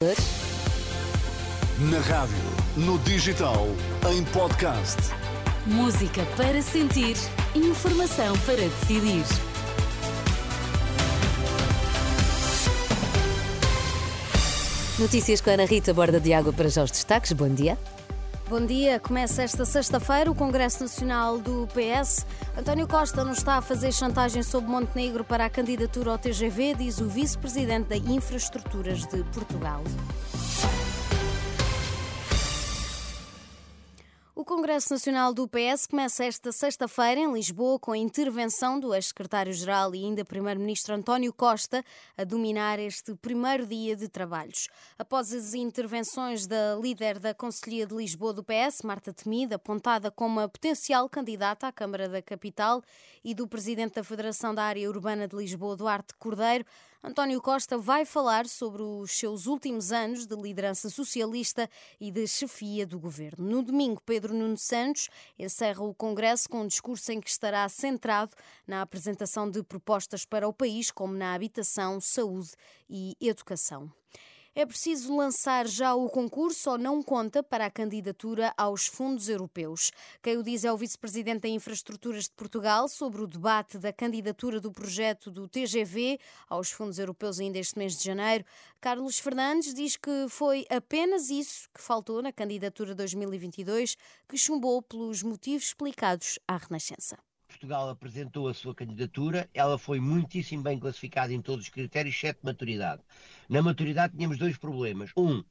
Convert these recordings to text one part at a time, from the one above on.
Na rádio, no digital, em podcast. Música para sentir, informação para decidir. Notícias com Ana Rita, borda de água para já os destaques. Bom dia. Bom dia. Começa esta sexta-feira o Congresso Nacional do PS. António Costa não está a fazer chantagem sobre Montenegro para a candidatura ao TGV, diz o vice-presidente da Infraestruturas de Portugal. Congresso Nacional do PS começa esta sexta-feira em Lisboa com a intervenção do ex-secretário-geral e ainda primeiro-ministro António Costa a dominar este primeiro dia de trabalhos. Após as intervenções da líder da Conselhia de Lisboa do PS, Marta Temida, apontada como a potencial candidata à Câmara da Capital, e do presidente da Federação da Área Urbana de Lisboa, Duarte Cordeiro, António Costa vai falar sobre os seus últimos anos de liderança socialista e de chefia do governo. No domingo, Pedro Nuno Santos encerra o Congresso com um discurso em que estará centrado na apresentação de propostas para o país, como na habitação, saúde e educação. É preciso lançar já o concurso ou não conta para a candidatura aos fundos europeus? Quem o diz é o vice-presidente da Infraestruturas de Portugal sobre o debate da candidatura do projeto do TGV aos fundos europeus ainda este mês de janeiro. Carlos Fernandes diz que foi apenas isso que faltou na candidatura 2022, que chumbou pelos motivos explicados à Renascença. Portugal apresentou a sua candidatura, ela foi muitíssimo bem classificada em todos os critérios, exceto maturidade. Na maturidade tínhamos dois problemas. Um,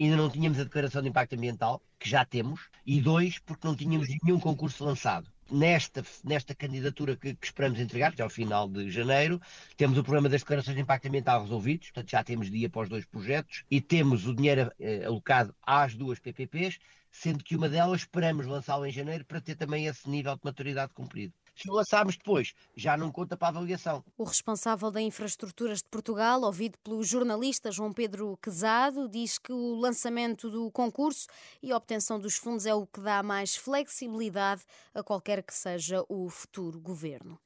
ainda não tínhamos a declaração de impacto ambiental, que já temos, e dois, porque não tínhamos nenhum concurso lançado. Nesta, nesta candidatura que, que esperamos entregar, até ao final de janeiro, temos o problema das declarações de impacto ambiental resolvidos, portanto já temos dia para os dois projetos, e temos o dinheiro eh, alocado às duas PPPs, sendo que uma delas esperamos lançá-la em janeiro para ter também esse nível de maturidade cumprido. Lançarmos depois, já não conta para a avaliação. O responsável da Infraestruturas de Portugal, ouvido pelo jornalista João Pedro Quezado, diz que o lançamento do concurso e a obtenção dos fundos é o que dá mais flexibilidade a qualquer que seja o futuro governo.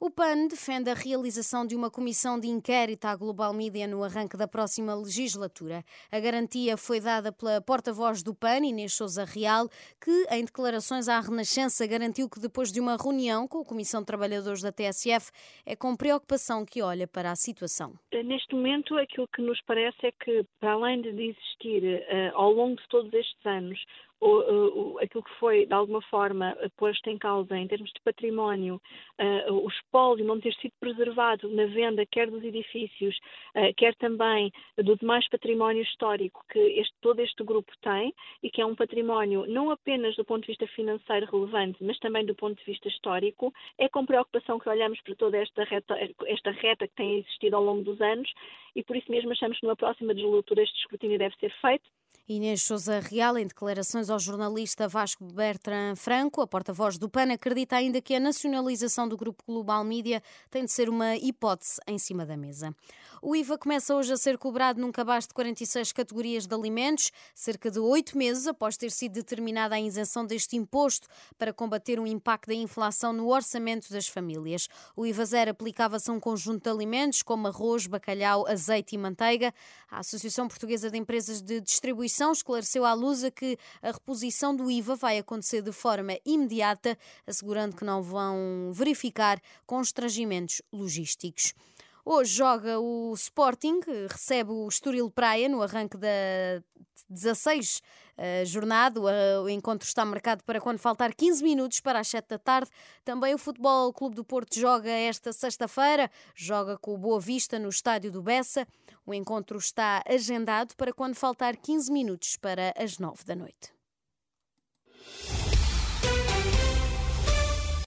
O PAN defende a realização de uma comissão de inquérito à Global Media no arranque da próxima legislatura. A garantia foi dada pela porta-voz do PAN, Inês Souza Real, que, em declarações à Renascença, garantiu que depois de uma reunião com a Comissão de Trabalhadores da TSF, é com preocupação que olha para a situação. Neste momento, aquilo que nos parece é que, para além de existir uh, ao longo de todos estes anos o, o, aquilo que foi, de alguma forma, posto em causa em termos de património, uh, o espólio não ter sido preservado na venda, quer dos edifícios, uh, quer também do demais património histórico que este, todo este grupo tem, e que é um património não apenas do ponto de vista financeiro relevante, mas também do ponto de vista histórico, é com preocupação que olhamos para toda esta reta, esta reta que tem existido ao longo dos anos, e por isso mesmo achamos que numa próxima legislatura este escrutínio deve ser feito Inês Souza Real, em declarações ao jornalista Vasco Bertrand Franco, a porta-voz do PAN, acredita ainda que a nacionalização do Grupo Global Mídia tem de ser uma hipótese em cima da mesa. O IVA começa hoje a ser cobrado num cabaz de 46 categorias de alimentos, cerca de oito meses após ter sido determinada a isenção deste imposto para combater o impacto da inflação no orçamento das famílias. O IVA zero aplicava-se a um conjunto de alimentos como arroz, bacalhau, azeite e manteiga. A Associação Portuguesa de Empresas de Distribuição Comissão esclareceu à Lusa que a reposição do IVA vai acontecer de forma imediata, assegurando que não vão verificar constrangimentos logísticos. Hoje joga o Sporting, recebe o Estoril Praia no arranque da 16 uh, jornada. O, encontro está marcado para quando faltar 15 minutos para as 7 da tarde. Também o Futebol Clube do Porto joga esta sexta-feira, joga com o Boa Vista no estádio do Bessa. O encontro está agendado para quando faltar 15 minutos para as 9 da noite.